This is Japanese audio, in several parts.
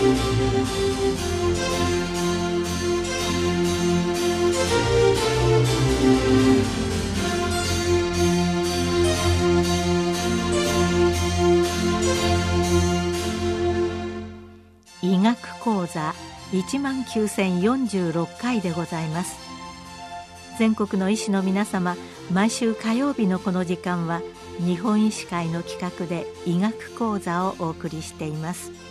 医学講座1万9046回でございます。全国の医師の皆様毎週火曜日のこの時間は日本医師会の企画で医学講座をお送りしています。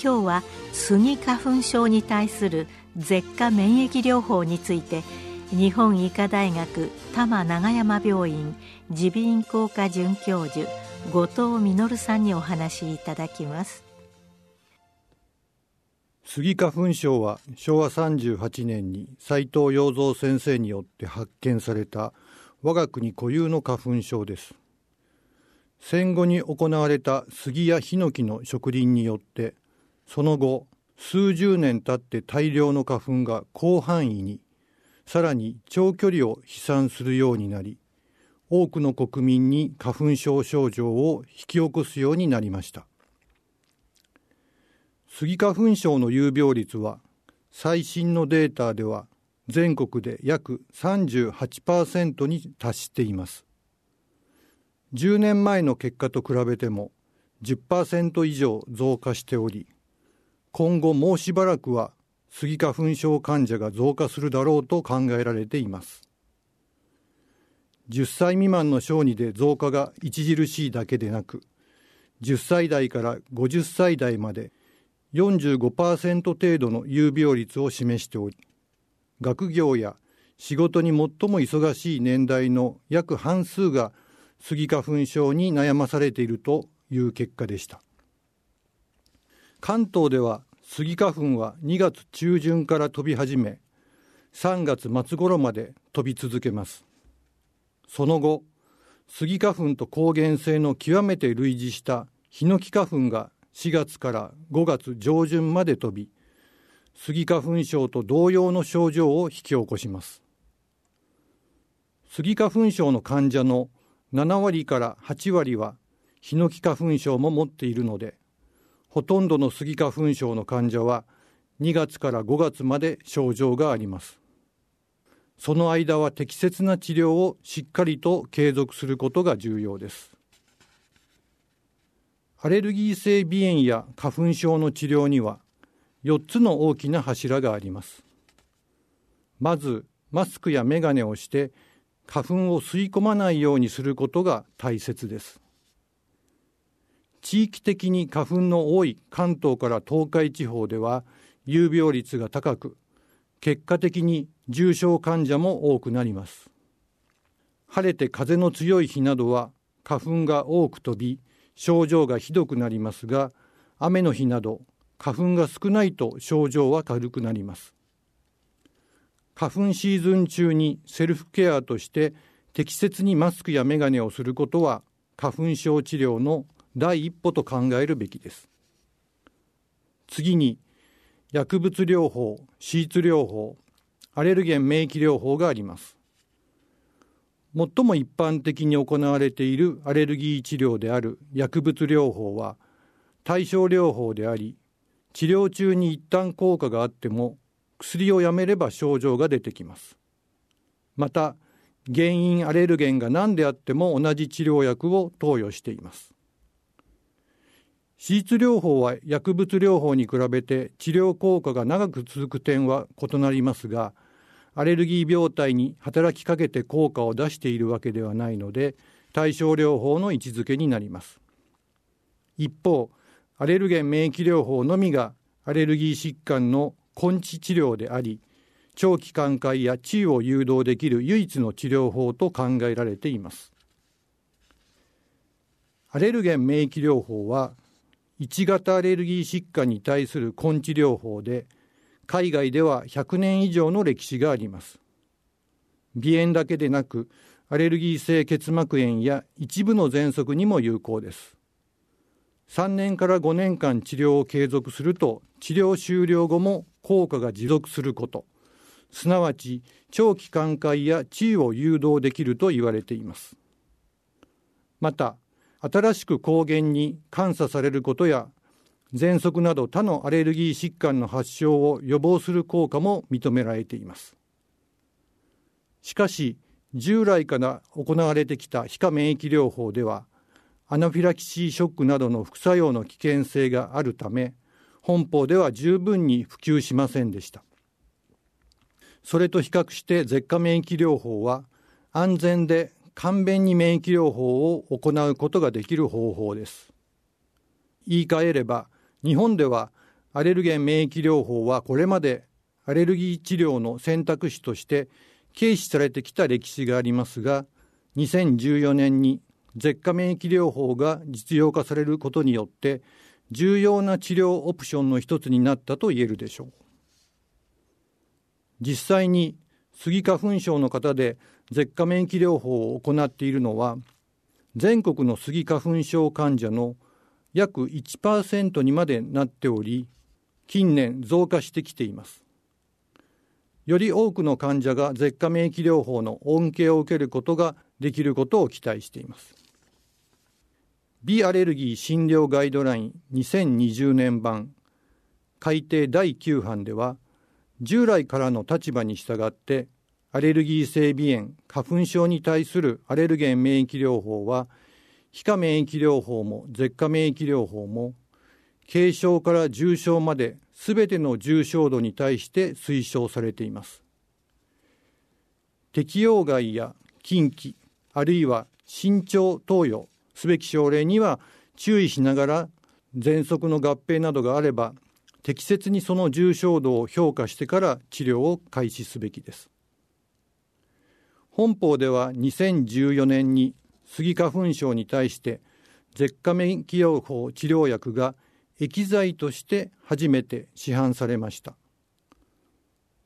今日はスギ花粉症に対する舌下免疫療法について日本医科大学多摩長山病院耳鼻咽喉科准教授後藤実さんにお話しいただきます。スギ花粉症は昭和38年に斉藤洋三先生によって発見された我が国固有の花粉症です。戦後に行われた杉やヒノキの植林によってその後数十年経って大量の花粉が広範囲にさらに長距離を飛散するようになり多くの国民に花粉症症状を引き起こすようになりました。スギ花粉症の有病率は最新のデータでは全国で約38%に達しています。10年前の結果と比べても10%以上増加しており今後もうしばらくはスギ花粉症患者が増加するだろうと考えられています。10歳未満の小児で増加が著しいだけでなく10歳代から50歳代まで45%程度の有病率を示しており学業や仕事に最も忙しい年代の約半数がスギ花粉症に悩まされているという結果でした。関東ではスギ花粉は2月中旬から飛び始め3月末頃まで飛び続けます。その後スギ花粉と抗原性の極めて類似したヒノキ花粉が4月から5月上旬まで飛びスギ花粉症と同様の症状を引き起こします。スギ花粉症の患者の7割から8割はヒノキ花粉症も持っているのでほとんどのスギ花粉症の患者は2月から5月まで症状があります。その間は適切な治療をしっかりと継続することが重要です。アレルギー性鼻炎や花粉症の治療には4つの大きな柱があります。まずマスクやメガネをして花粉を吸い込まないようにすることが大切です。地域的に花粉の多い関東から東海地方では有病率が高く結果的に重症患者も多くなります。晴れて風の強い日などは花粉が多く飛び症状がひどくなりますが雨の日など花粉が少ないと症状は軽くなります。花粉シーズン中にセルフケアとして適切にマスクやメガネをすることは花粉症治療の第一歩と考えるべきです。次に薬物療法シーツ療法アレルゲン免疫療法があります。最も一般的に行われているアレルギー治療である薬物療法は対症療法であり治療中に一旦効果があっても薬をやめれば症状が出てきます。また原因アレルゲンが何であっても同じ治療薬を投与しています。手術療法は薬物療法に比べて治療効果が長く続く点は異なりますがアレルギー病態に働きかけて効果を出しているわけではないので対症療法の位置づけになります。一方アレルゲン免疫療法のみがアレルギー疾患の根治治療であり長期寛解や治癒を誘導できる唯一の治療法と考えられています。アレルゲン免疫療法は1型アレルギー疾患に対する根治療法で海外では100年以上の歴史があります。鼻炎だけでなくアレルギー性結膜炎や一部の喘息にも有効です。3年から5年間治療を継続すると治療終了後も効果が持続すること。すなわち長期寛解や治癒を誘導できると言われています。また新しく抗原に監査されることや喘息など他のアレルギー疾患の発症を予防する効果も認められています。しかし従来から行われてきた皮下免疫療法ではアナフィラキシーショックなどの副作用の危険性があるため本邦では十分に普及しませんでした。それと比較して舌下免疫療法は安全で簡便に免疫療法を行うことができる方法です。言い換えれば日本ではアレルゲン免疫療法はこれまでアレルギー治療の選択肢として軽視されてきた歴史がありますが2014年に舌下免疫療法が実用化されることによって重要な治療オプションの一つになったと言えるでしょう。実際にスギ花粉症の方で舌下免疫療法を行っているのは全国のスギ花粉症患者の約1%にまでなっており近年増加してきています。より多くの患者が舌下免疫療法の恩恵を受けることができることを期待しています。ビアレルギー診療ガイドライン2020年版改訂第9版では従来からの立場に従ってアレルギー性鼻炎花粉症に対するアレルゲン免疫療法は皮下免疫療法も舌下免疫療法も軽症から重症まですべての重症度に対して推奨されています。適用外や近畿あるいは慎重投与すべき症例には注意しながら喘息の合併などがあれば適切にその重症度を評価してから治療を開始すべきです。本邦では2014年にスギ花粉症に対して舌下免疫療法治療薬が液剤として初めて市販されました。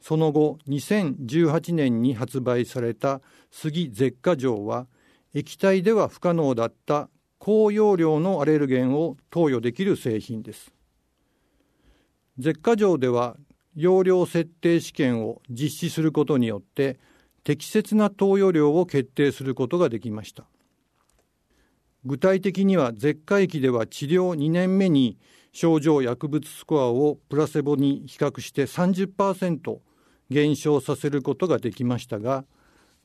その後2018年に発売された杉舌下錠は液体では不可能だった高容量のアレルゲンを投与できる製品です。舌下錠では容量設定試験を実施することによって適切な投与量を決定することができました。具体的には舌下液では治療2年目に症状薬物スコアをプラセボに比較して30%減少させることができましたが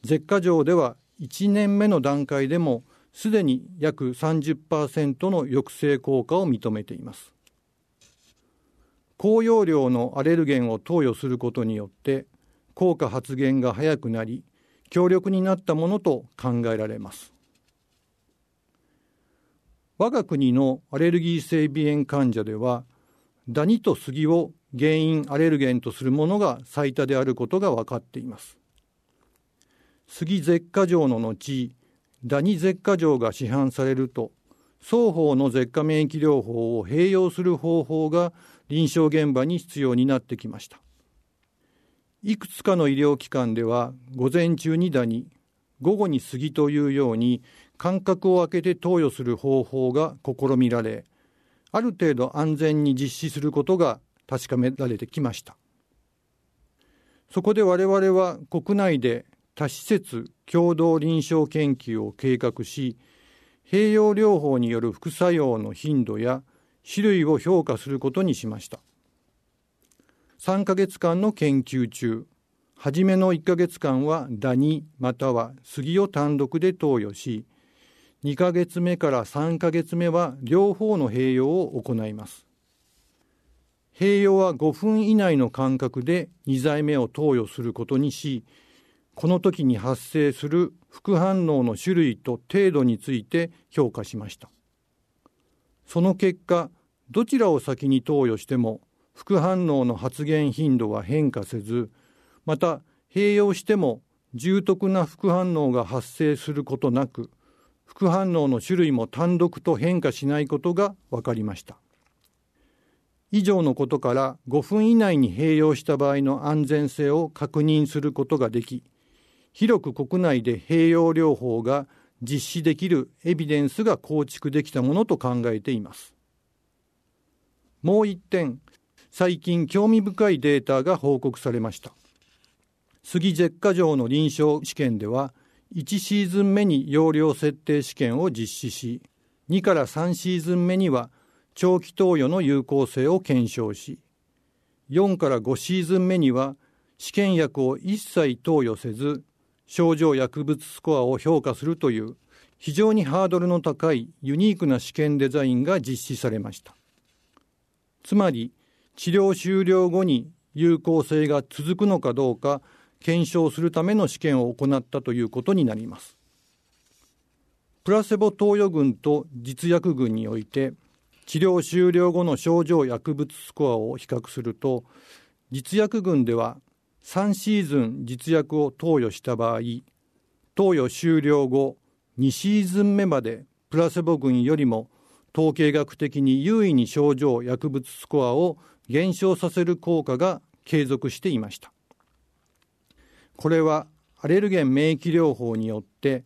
舌下錠では1年目の段階でもすでに約30%の抑制効果を認めています。高容量のアレルゲンを投与することによって効果発現が早くなり強力になったものと考えられます。我が国のアレルギー性鼻炎患者ではダニと杉を原因アレルゲンとするものが最多であることが分かっています。杉舌下錠の後ダニ舌下錠が市販されると双方の舌下免疫療法を併用する方法が臨床現場に必要になってきました。いくつかの医療機関では午前中にダニ午後に杉というように間隔を空けて投与する方法が試みられある程度安全に実施することが確かめられてきました。そこで我々は国内で多施設共同臨床研究を計画し併用療法による副作用の頻度や種類を評価することにしました。3ヶ月間の研究中初めの1ヶ月間はダニまたは杉を単独で投与し2ヶ月目から3ヶ月目は両方の併用を行います。併用は5分以内の間隔で2剤目を投与することにしこの時に発生する副反応の種類と程度について評価しました。その結果どちらを先に投与しても副反応の発現頻度は変化せずまた併用しても重篤な副反応が発生することなく副反応の種類も単独と変化しないことが分かりました。以上のことから5分以内に併用した場合の安全性を確認することができ広く国内で併用療法が実施できるエビデンスが構築できたものと考えています。もう一点最近興味深いデータが報告されました。杉舌下錠の臨床試験では1シーズン目に容量設定試験を実施し2から3シーズン目には長期投与の有効性を検証し4から5シーズン目には試験薬を一切投与せず症状薬物スコアを評価するという非常にハードルの高いユニークな試験デザインが実施されました。つまり治療終了後に有効性が続くのかどうか検証するための試験を行ったということになります。プラセボ投与群と実薬群において治療終了後の症状薬物スコアを比較すると実薬群では3シーズン実薬を投与した場合投与終了後2シーズン目までプラセボ群よりも統計学的に優位に症状薬物スコアを減少させる効果が継続していました。これはアレルゲン免疫療法によって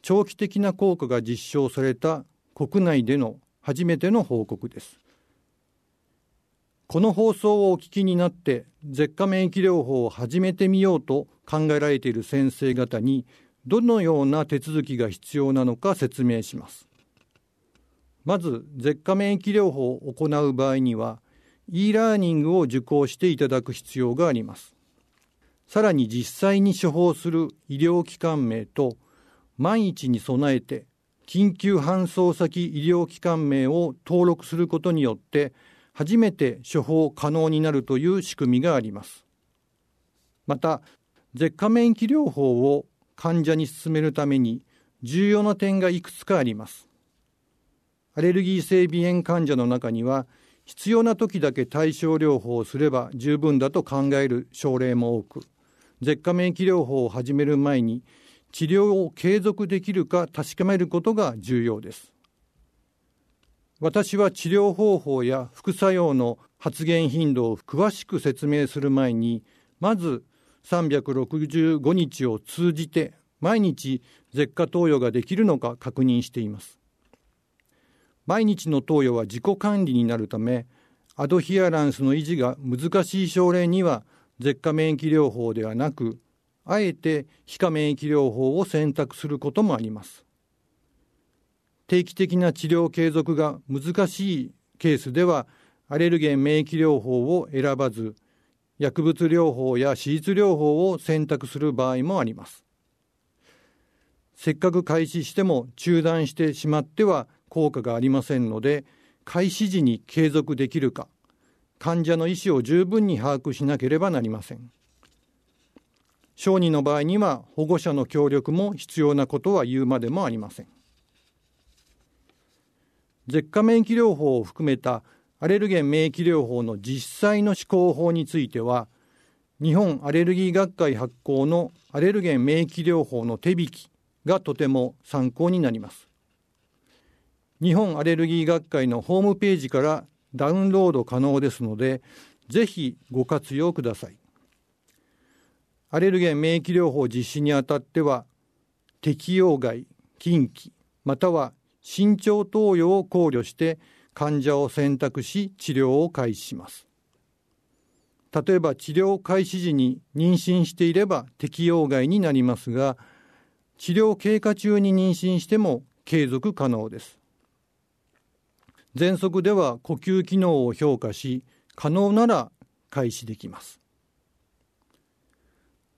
長期的な効果が実証された国内での初めての報告です。この放送をお聞きになって舌下免疫療法を始めてみようと考えられている先生方にどのような手続きが必要なのか説明します。まず舌下免疫療法を行う場合には e ラーニングを受講していただく必要があります。さらに実際に処方する医療機関名と万一に備えて緊急搬送先医療機関名を登録することによって初めて処方可能になるという仕組みがあります。また舌下免疫療法を患者に進めるために重要な点がいくつかあります。アレルギー性鼻炎患者の中には必要な時だけ対症療法をすれば十分だと考える症例も多く舌下免疫療法を始める前に治療を継続できるか確かめることが重要です。私は治療方法や副作用の発現頻度を詳しく説明する前にまず365日を通じて毎日舌下投与ができるのか確認しています。毎日の投与は自己管理になるためアドヒアランスの維持が難しい症例には舌下免疫療法ではなくあえて皮下免疫療法を選択することもあります。定期的な治療継続が難しいケースではアレルゲン免疫療法を選ばず薬物療法や手術療法を選択する場合もあります。せっかく開始しても中断してしまっては効果がありませんので開始時に継続できるか患者の意思を十分に把握しなければなりません。小児の場合には保護者の協力も必要なことは言うまでもありません。舌下免疫療法を含めたアレルゲン免疫療法の実際の施行法については日本アレルギー学会発行のアレルゲン免疫療法の手引きがとても参考になります。日本アレルギー学会のホームページからダウンロード可能ですのでぜひご活用ください。アレルゲン免疫療法実施にあたっては適用外近畿または慎重投与を考慮して患者を選択し治療を開始します。例えば治療開始時に妊娠していれば適用外になりますが治療経過中に妊娠しても継続可能です。喘息では呼吸機能を評価し可能なら開始できます。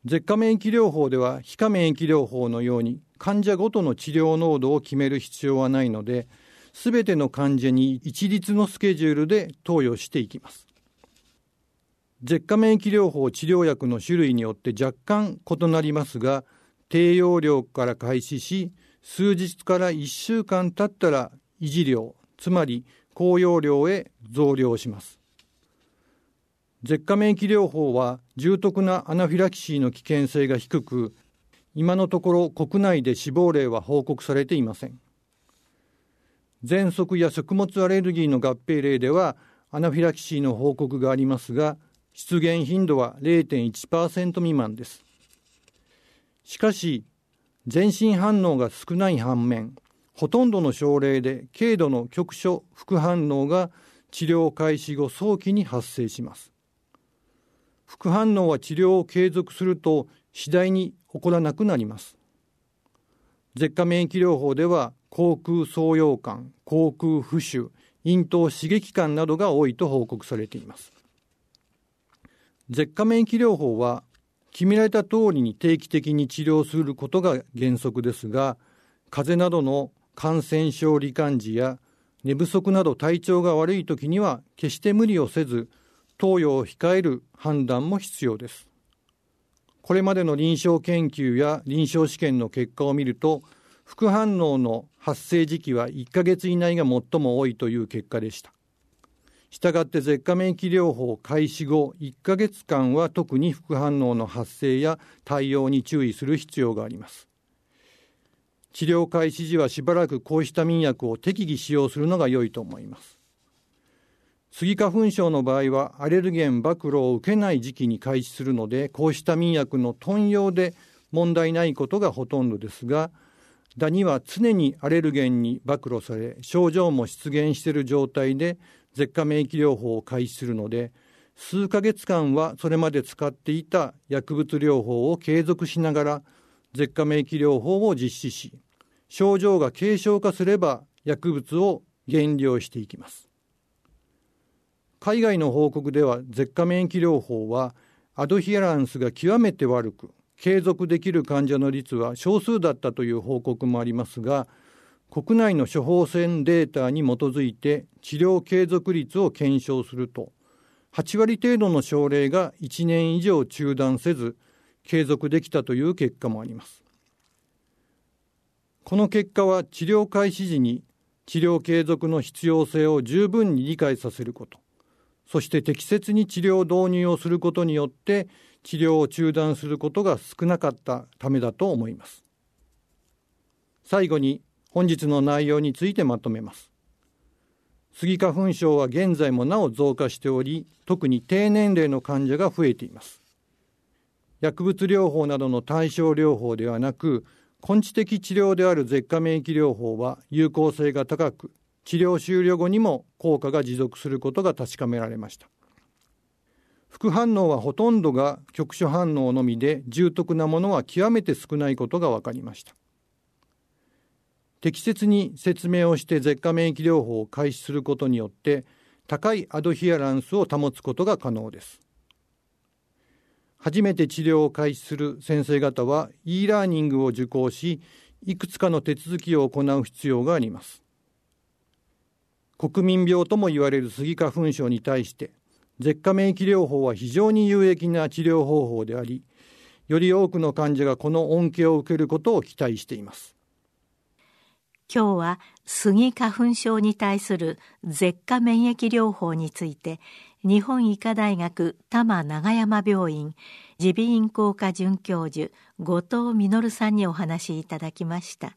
舌下免疫療法では皮下免疫療法のように患者ごとの治療濃度を決める必要はないので、すべての患者に一律のスケジュールで投与していきます。舌下免疫療法治療薬の種類によって若干異なりますが、低用量から開始し、数日から1週間経ったら維持量、つまり高用量へ増量します。舌下免疫療法は重篤なアナフィラキシーの危険性が低く今のところ国内で死亡例は報告されていません。喘息や食物アレルギーの合併例ではアナフィラキシーの報告がありますが出現頻度は0.1%未満です。しかし全身反応が少ない反面ほとんどの症例で軽度の局所副反応が治療開始後早期に発生します。副反応は治療を継続すると次第に起こらなくなります。舌下免疫療法では口腔創溶管口腔浮腫咽頭刺激感などが多いと報告されています。舌下免疫療法は決められた通りに定期的に治療することが原則ですが風邪などの感染症罹患時や寝不足など体調が悪い時には決して無理をせず投与を控える判断も必要です。これまでの臨床研究や臨床試験の結果を見ると副反応の発生時期は1ヶ月以内が最も多いという結果でした。したがって舌下免疫療法開始後1ヶ月間は特に副反応の発生や対応に注意する必要があります。治療開始時はしばらく抗ヒスタミン薬を適宜使用するのが良いと思います。スギ花粉症の場合はアレルゲン暴露を受けない時期に開始するので抗ヒスタミン薬の頓用で問題ないことがほとんどですがダニは常にアレルゲンに暴露され症状も出現している状態で舌下免疫療法を開始するので数ヶ月間はそれまで使っていた薬物療法を継続しながら舌下免疫療法を実施し症状が軽症化すれば薬物を減量していきます。海外の報告では舌下免疫療法はアドヒアランスが極めて悪く継続できる患者の率は少数だったという報告もありますが国内の処方箋データに基づいて治療継続率を検証すると8割程度の症例が1年以上中断せず継続できたという結果もあります。この結果は治療開始時に治療継続の必要性を十分に理解させること。そして適切に治療導入をすることによって治療を中断することが少なかったためだと思います。最後に本日の内容についてまとめます。スギ花粉症は現在もなお増加しており特に低年齢の患者が増えています。薬物療法などの対症療法ではなく根治的治療である舌下免疫療法は有効性が高く治療終了後にも効果が持続することが確かめられました。副反応はほとんどが局所反応のみで重篤なものは極めて少ないことが分かりました。適切に説明をして舌下免疫療法を開始することによって高いアドヒアランスを保つことが可能です。初めて治療を開始する先生方は e ラーニングを受講しいくつかの手続きを行う必要があります。国民病とも言われるスギ花粉症に対して舌下免疫療法は非常に有益な治療方法でありより多くの患者がこの恩恵を受けることを期待しています今日はスギ花粉症に対する舌下免疫療法について日本医科大学多摩長山病院耳鼻咽喉科准教授後藤実さんにお話しいただきました。